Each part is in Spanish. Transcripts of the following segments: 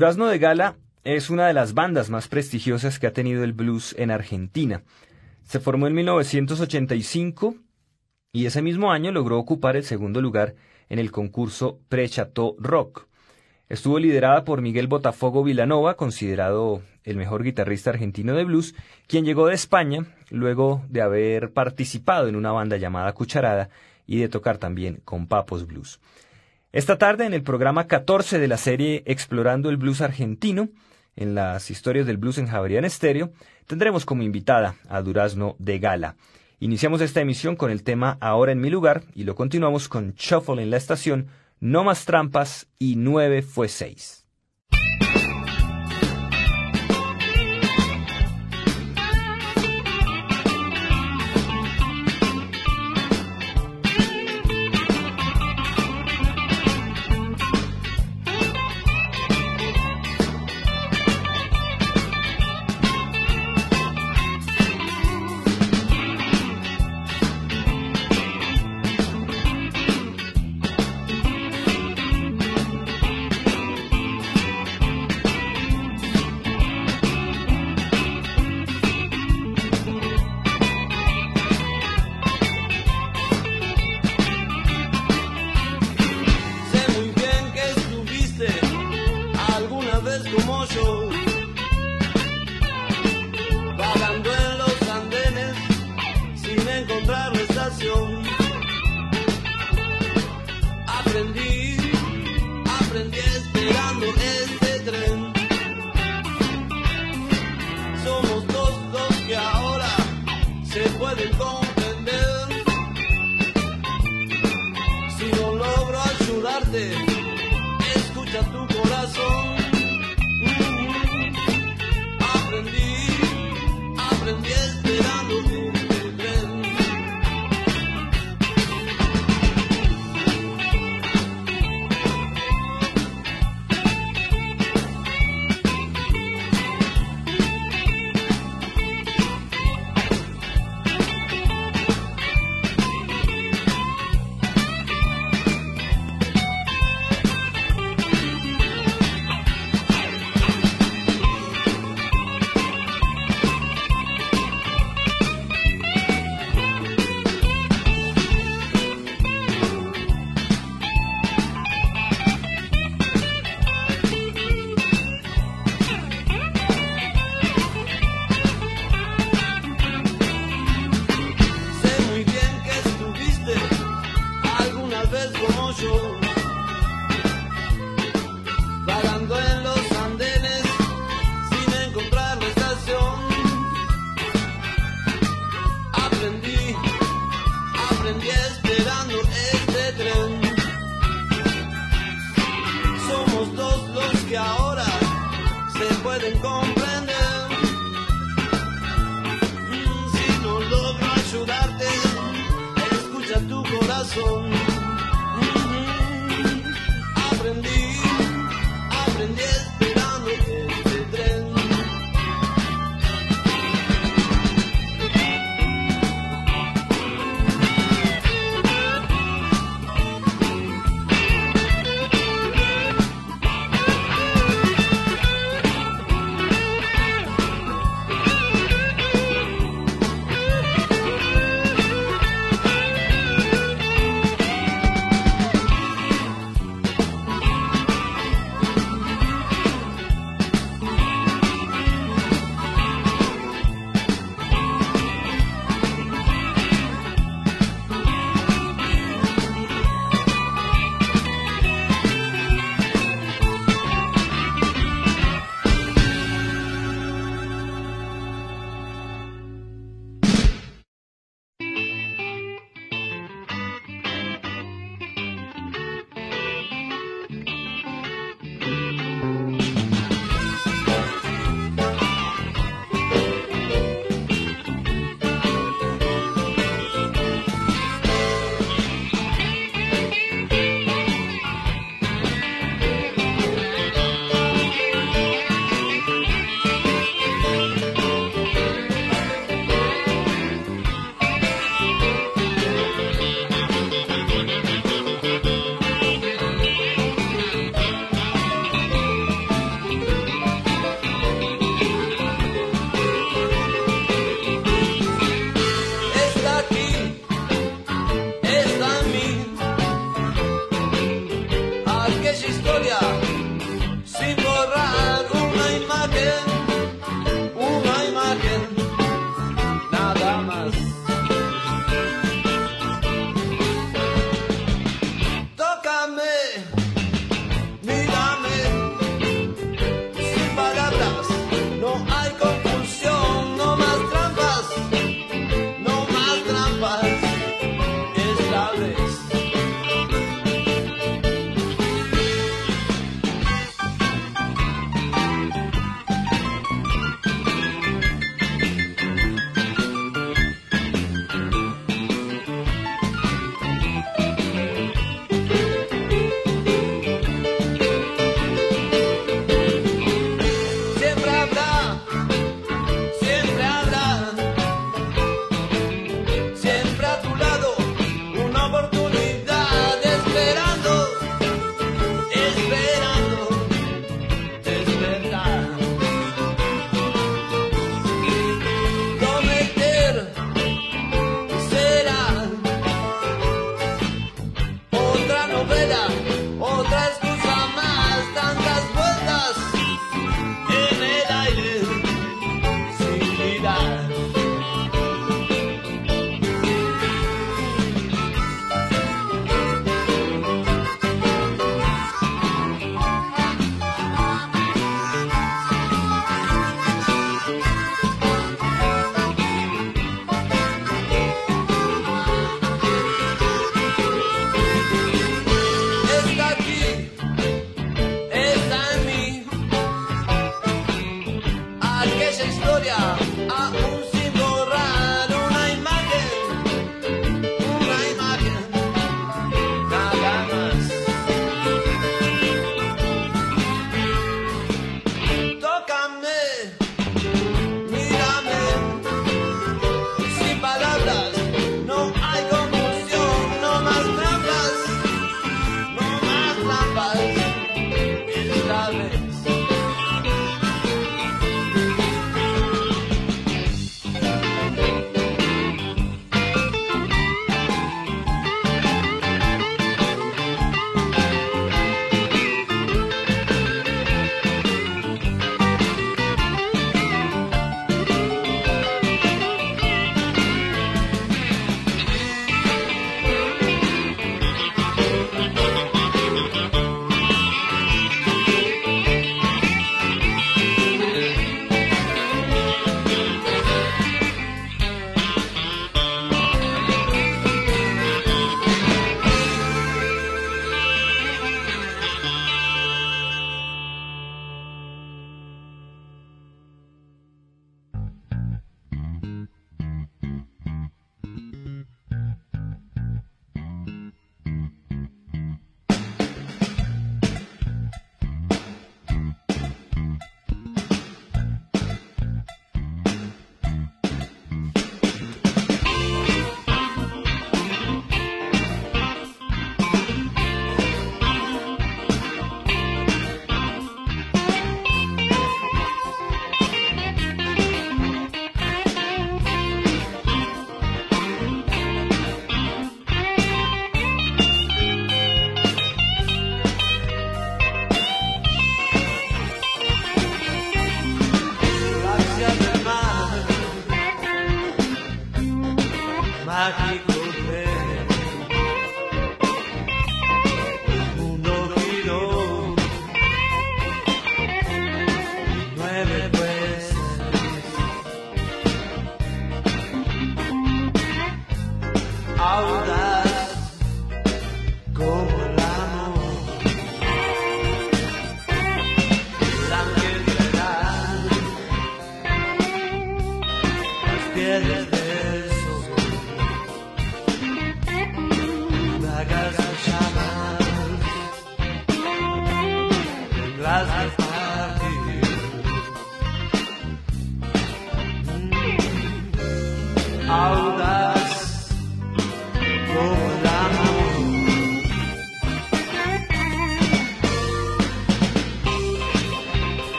Durazno de Gala es una de las bandas más prestigiosas que ha tenido el blues en Argentina. Se formó en 1985 y ese mismo año logró ocupar el segundo lugar en el concurso Pre-Chateau Rock. Estuvo liderada por Miguel Botafogo Vilanova, considerado el mejor guitarrista argentino de blues, quien llegó de España luego de haber participado en una banda llamada Cucharada y de tocar también con Papos Blues. Esta tarde en el programa 14 de la serie Explorando el Blues Argentino, en las historias del blues en Javerian Estéreo, tendremos como invitada a Durazno de Gala. Iniciamos esta emisión con el tema Ahora en mi lugar y lo continuamos con Shuffle en la estación, No más trampas y 9 fue 6. and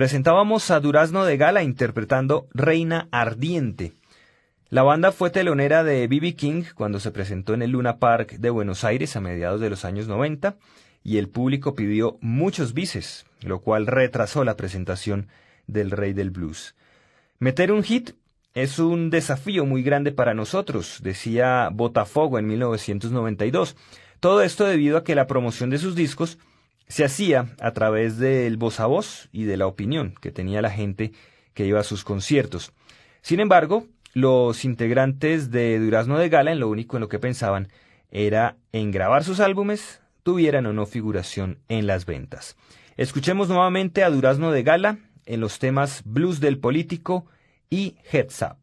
Presentábamos a Durazno de Gala interpretando Reina Ardiente. La banda fue telonera de B.B. King cuando se presentó en el Luna Park de Buenos Aires a mediados de los años 90 y el público pidió muchos bises, lo cual retrasó la presentación del Rey del Blues. Meter un hit es un desafío muy grande para nosotros, decía Botafogo en 1992. Todo esto debido a que la promoción de sus discos se hacía a través del voz a voz y de la opinión que tenía la gente que iba a sus conciertos. Sin embargo, los integrantes de Durazno de Gala en lo único en lo que pensaban era en grabar sus álbumes, tuvieran o no figuración en las ventas. Escuchemos nuevamente a Durazno de Gala en los temas Blues del Político y Heads Up.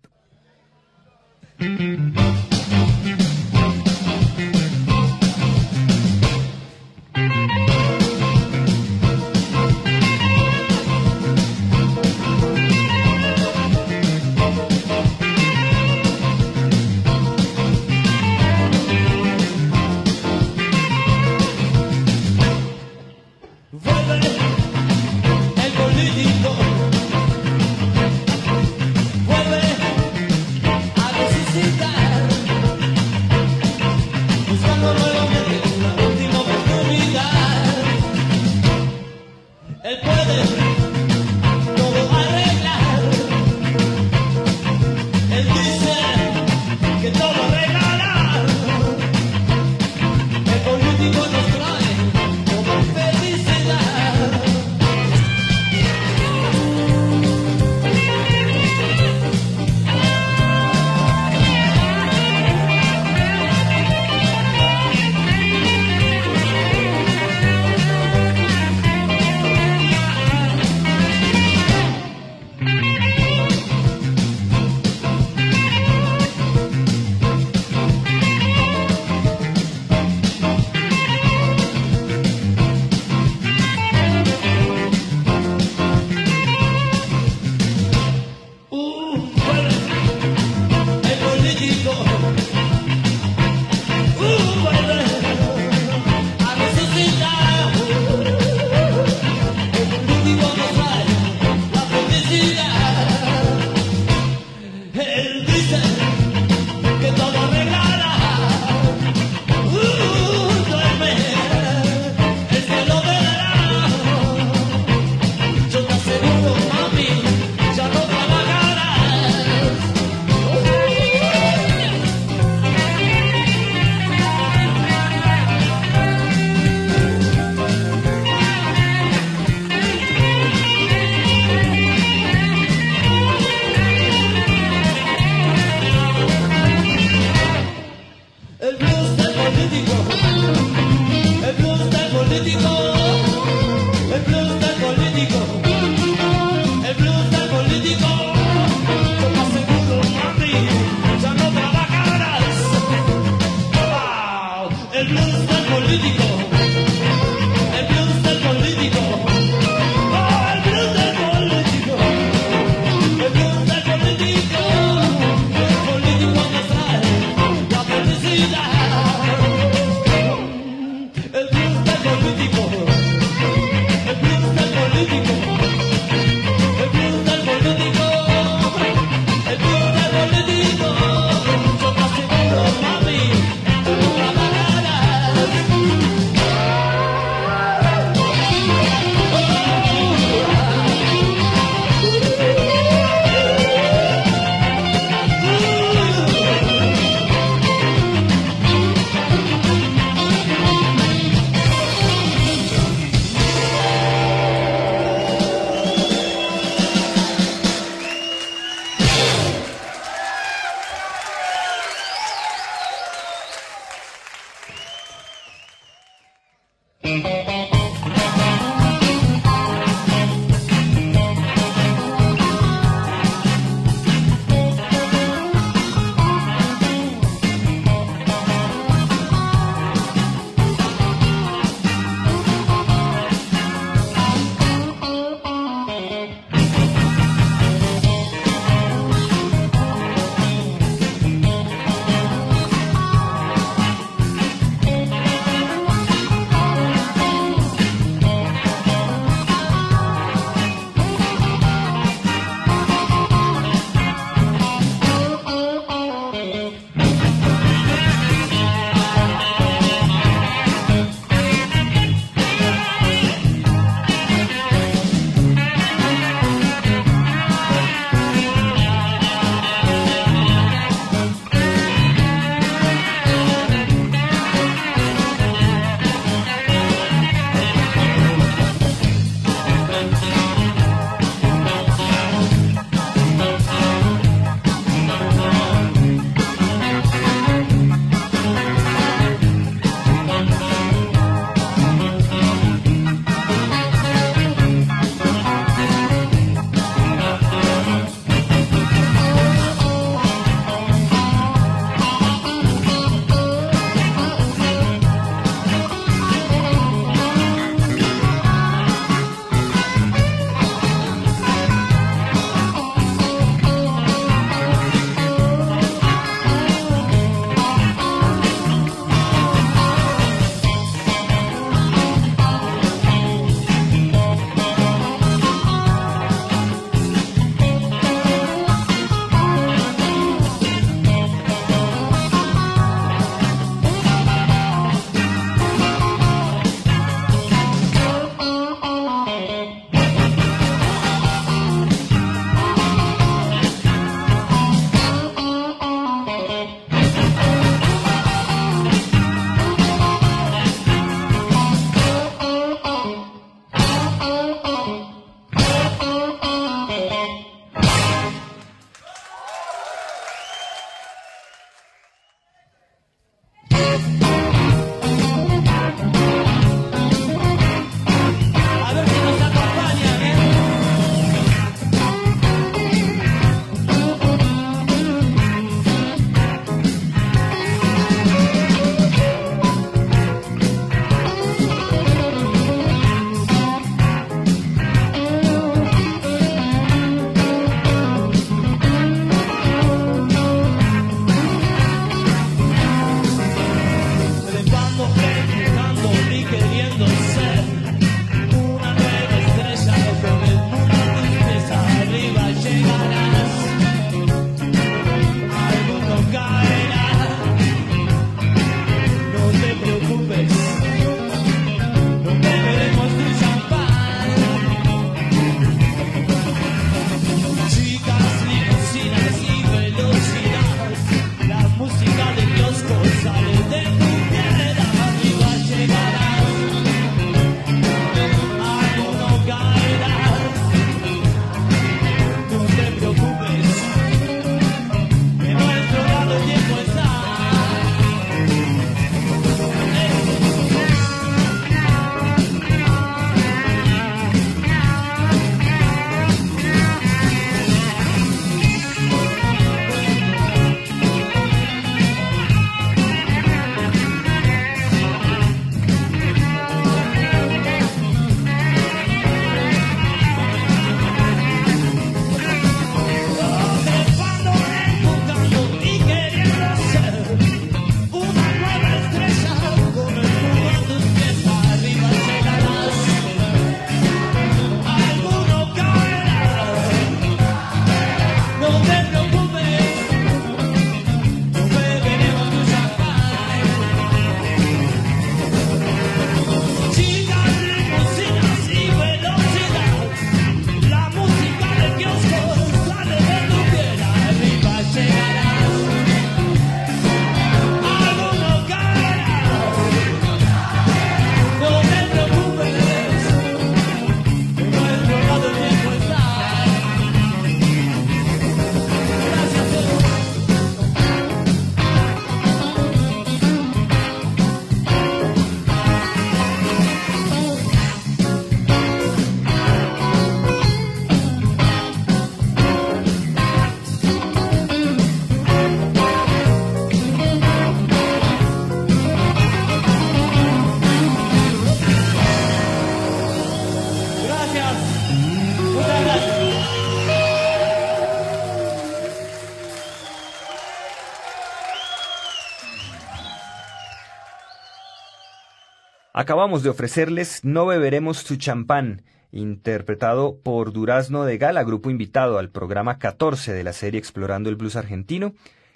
Acabamos de ofrecerles No beberemos tu champán, interpretado por Durazno de Gala, grupo invitado al programa 14 de la serie Explorando el Blues Argentino,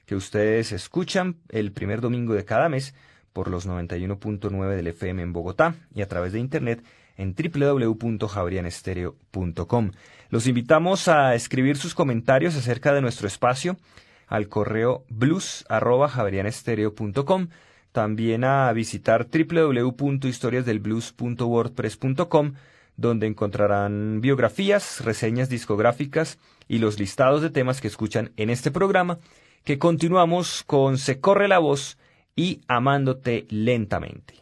que ustedes escuchan el primer domingo de cada mes por los 91.9 del FM en Bogotá y a través de internet en www.jabrianestereo.com. Los invitamos a escribir sus comentarios acerca de nuestro espacio al correo blues@javerianestereo.com, también a visitar www.historiasdelblues.wordpress.com, donde encontrarán biografías, reseñas discográficas y los listados de temas que escuchan en este programa, que continuamos con Se corre la voz y Amándote lentamente.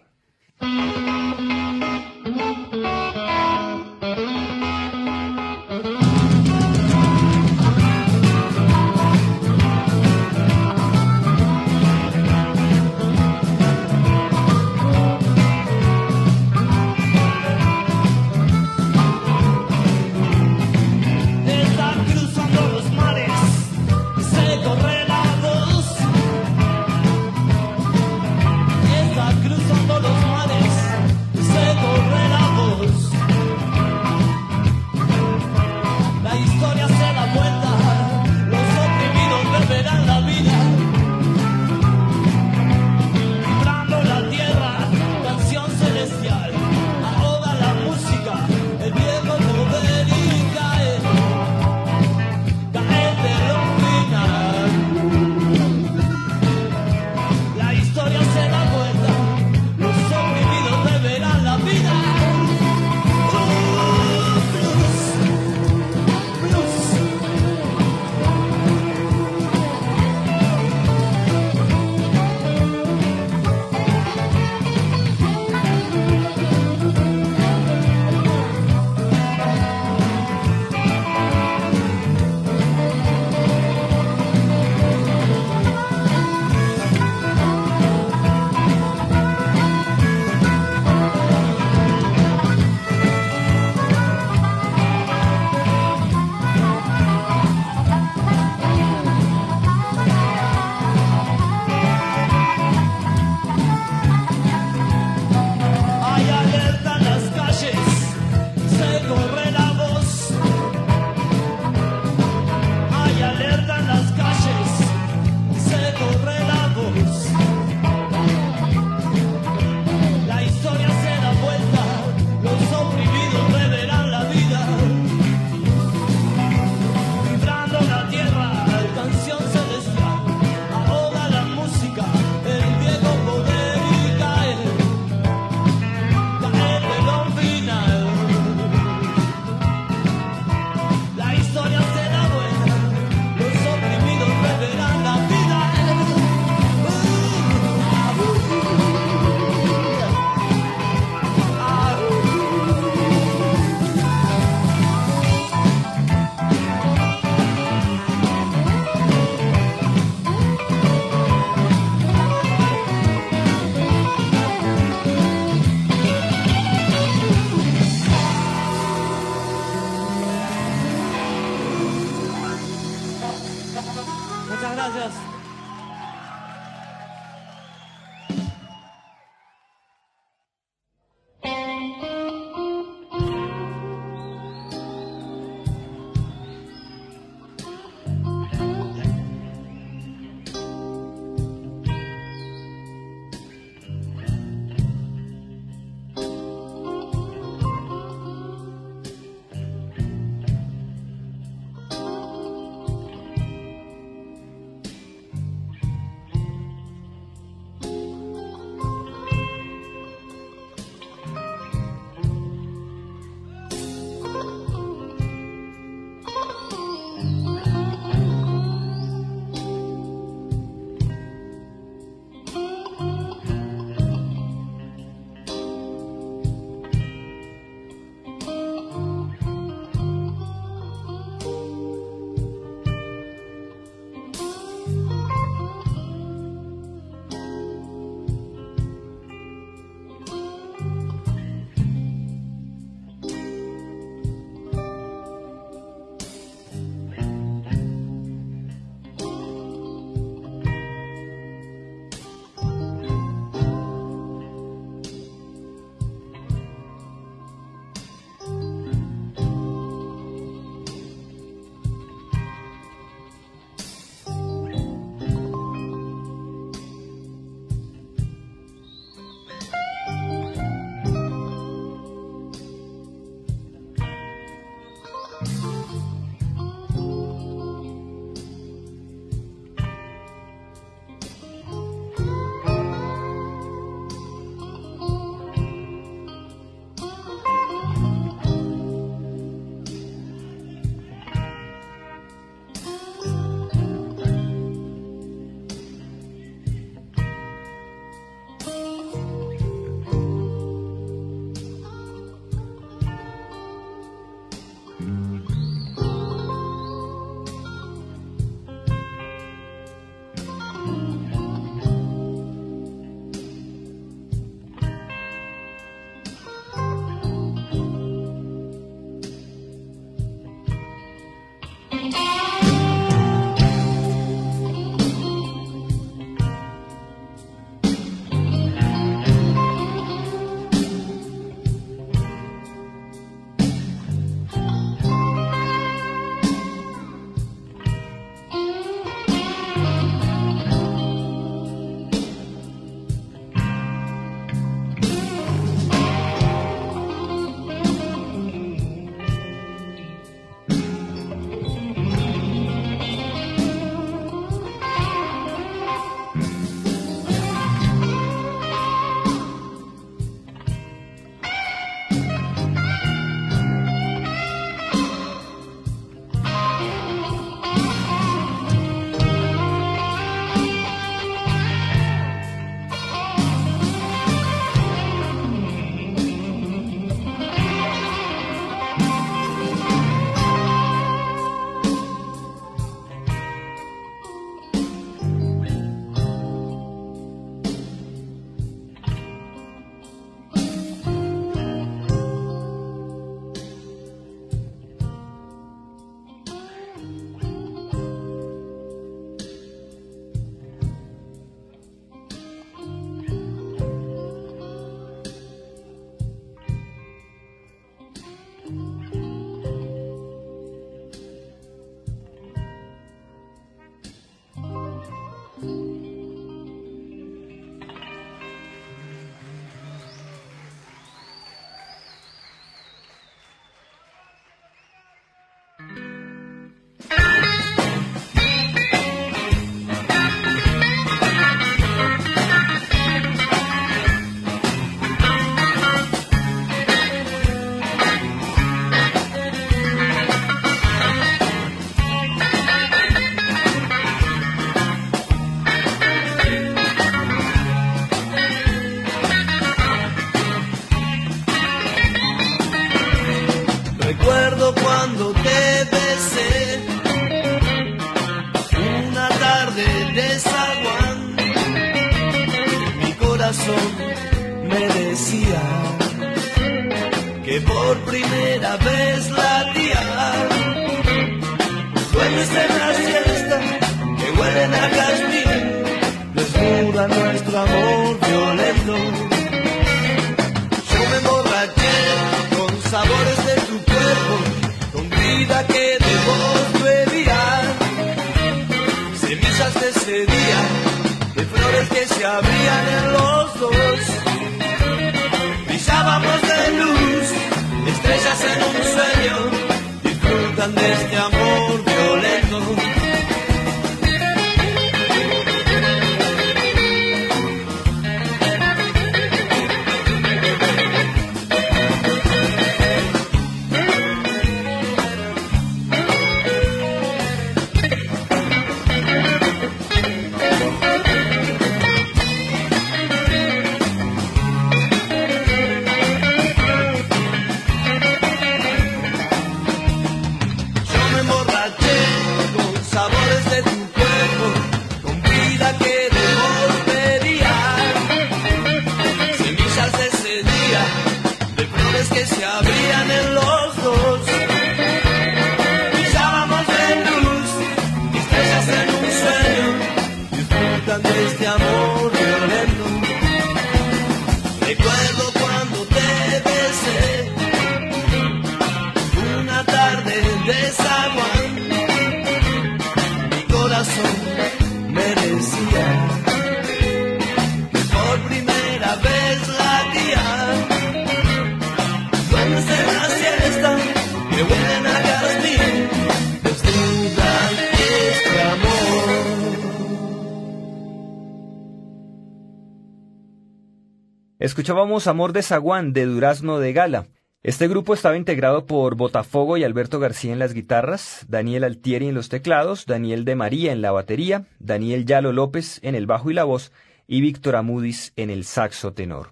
Escuchábamos Amor de Zaguán de Durazno de Gala. Este grupo estaba integrado por Botafogo y Alberto García en las guitarras, Daniel Altieri en los teclados, Daniel de María en la batería, Daniel Yalo López en el bajo y la voz y Víctor Amudis en el saxo tenor.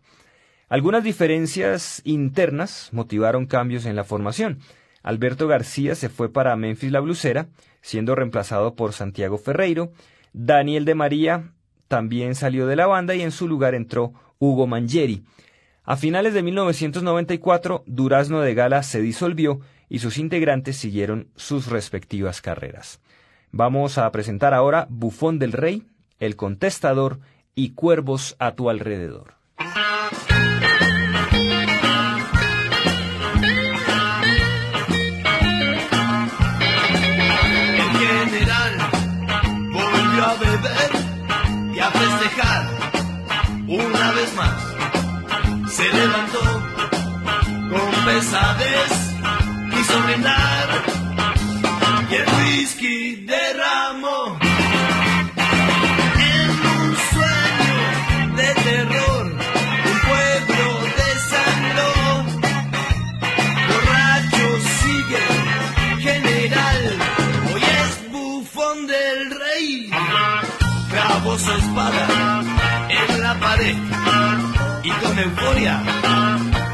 Algunas diferencias internas motivaron cambios en la formación. Alberto García se fue para Memphis la Blusera, siendo reemplazado por Santiago Ferreiro. Daniel de María también salió de la banda y en su lugar entró Hugo Mangieri. A finales de 1994, Durazno de Gala se disolvió y sus integrantes siguieron sus respectivas carreras. Vamos a presentar ahora Bufón del Rey, El Contestador y Cuervos a tu alrededor. Una vez más. Se levantó con pesadez, quiso brindar y el whisky derramó. En un sueño de terror, un pueblo desangró. Borracho sigue, general, hoy es bufón del rey. Clavó su espada pared y con euforia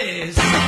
otra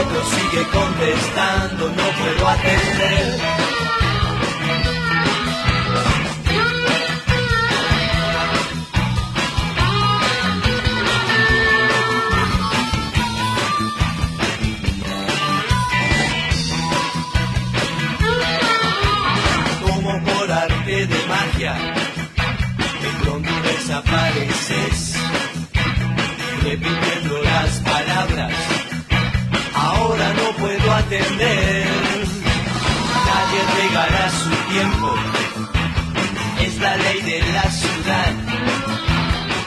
Otro sigue contestando, no puedo atender. Atender, nadie regará su tiempo, es la ley de la ciudad,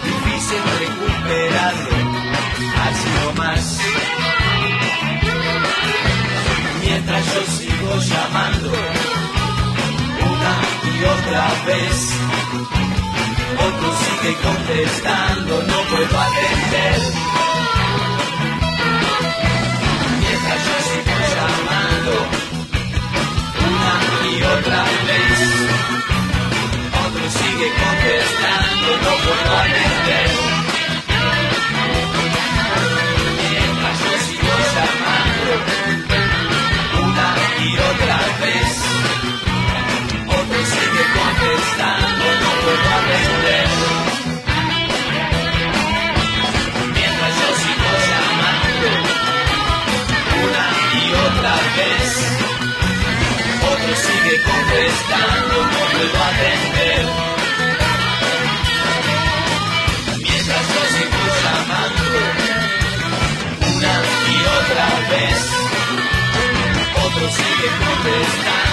difícil recuperarlo, así nomás. Mientras yo sigo llamando una y otra vez. Otro sigue contestando, no puedo atender. Mientras yo sigo llamando una y otra vez. Otro sigue contestando, no puedo atender. Contestando, no puedo atender. Mientras yo sigo llamando una y otra vez. Otro sigue contestando,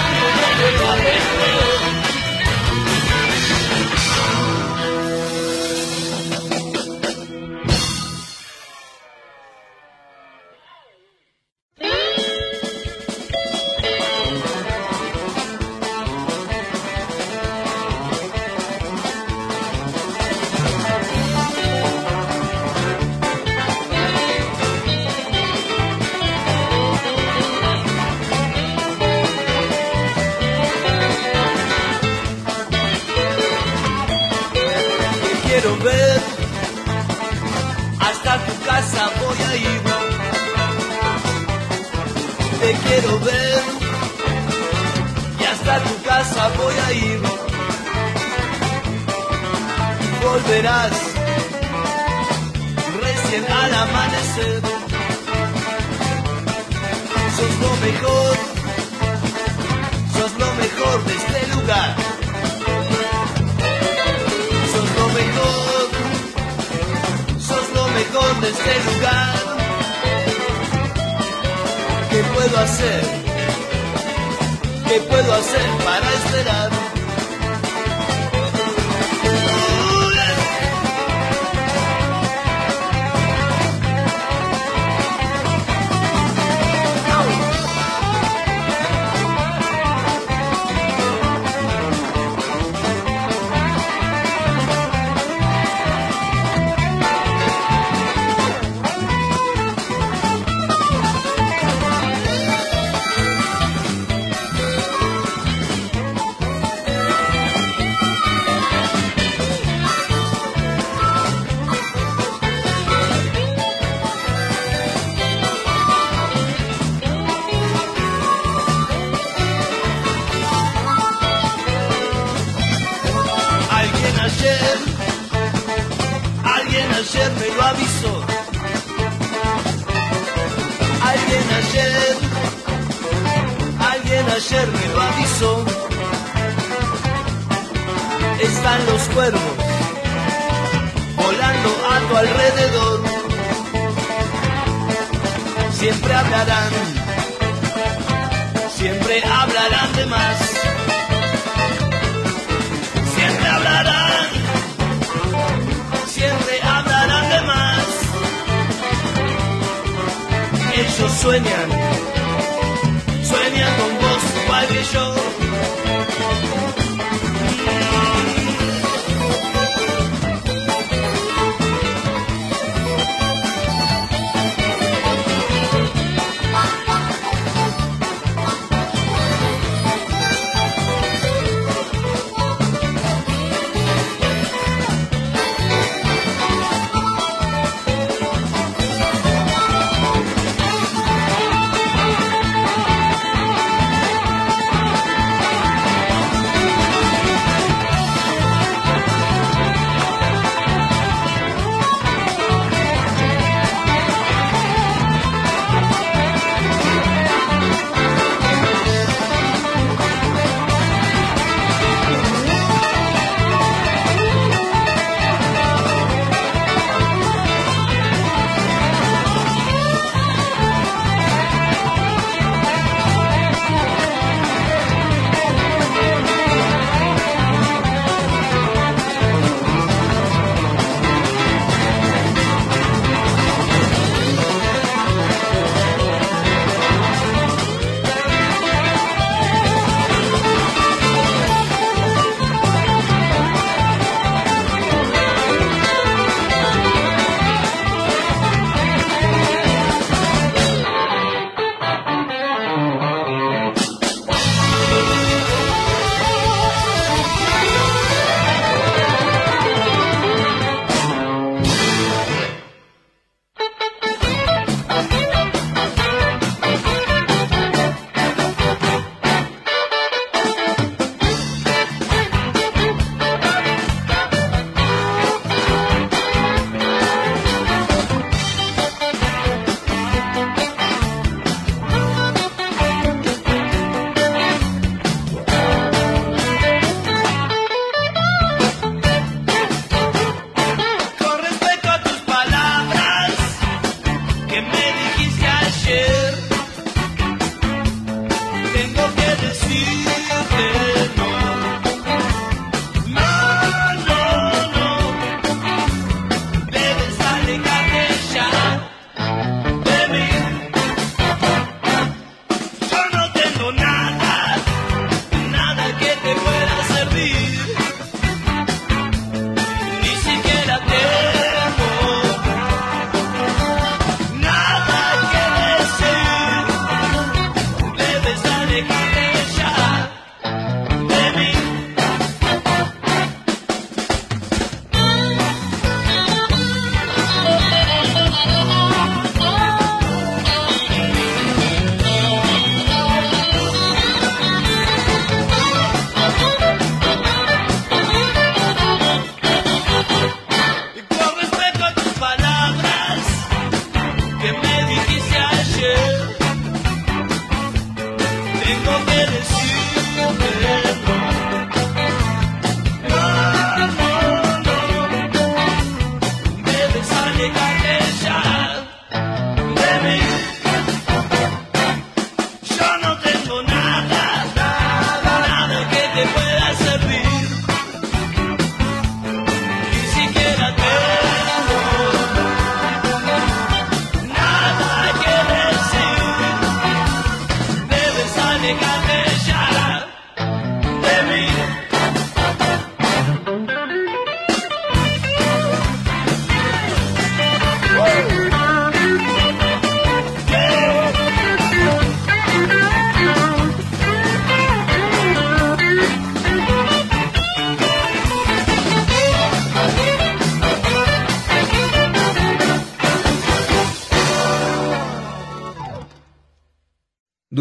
sueñan, sueñan con vos igual que yo.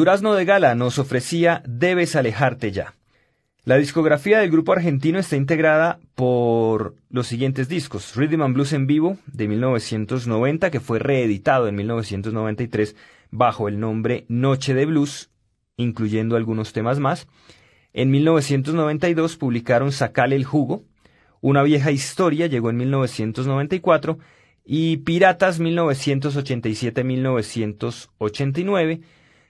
Durazno de Gala nos ofrecía Debes alejarte ya. La discografía del grupo argentino está integrada por los siguientes discos: Rhythm Blues en vivo de 1990, que fue reeditado en 1993 bajo el nombre Noche de Blues, incluyendo algunos temas más. En 1992 publicaron Sacale el Jugo, Una vieja historia llegó en 1994 y Piratas 1987-1989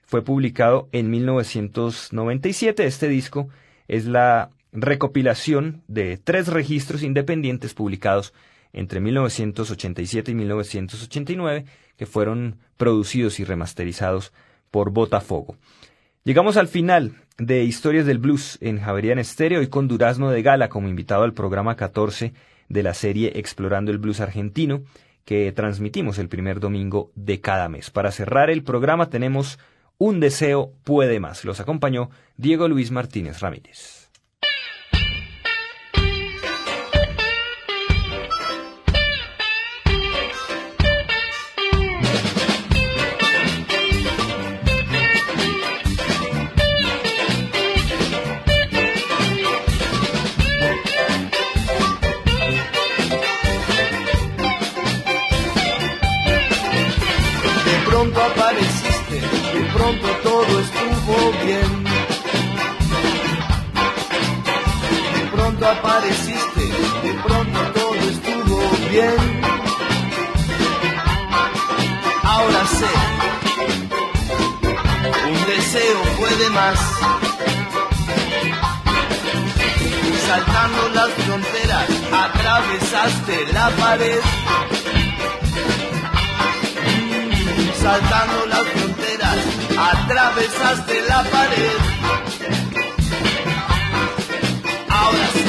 fue publicado en 1997. Este disco es la recopilación de tres registros independientes publicados entre 1987 y 1989 que fueron producidos y remasterizados por Botafogo. Llegamos al final de Historias del Blues en Javerian Estéreo y con Durazno de Gala como invitado al programa 14 de la serie Explorando el Blues Argentino que transmitimos el primer domingo de cada mes. Para cerrar el programa tenemos un deseo puede más. Los acompañó Diego Luis Martínez Ramírez. Apareciste, de pronto todo estuvo bien. Ahora sé, un deseo puede más. Saltando las fronteras, atravesaste la pared. Saltando las fronteras, atravesaste la pared. Ahora sí.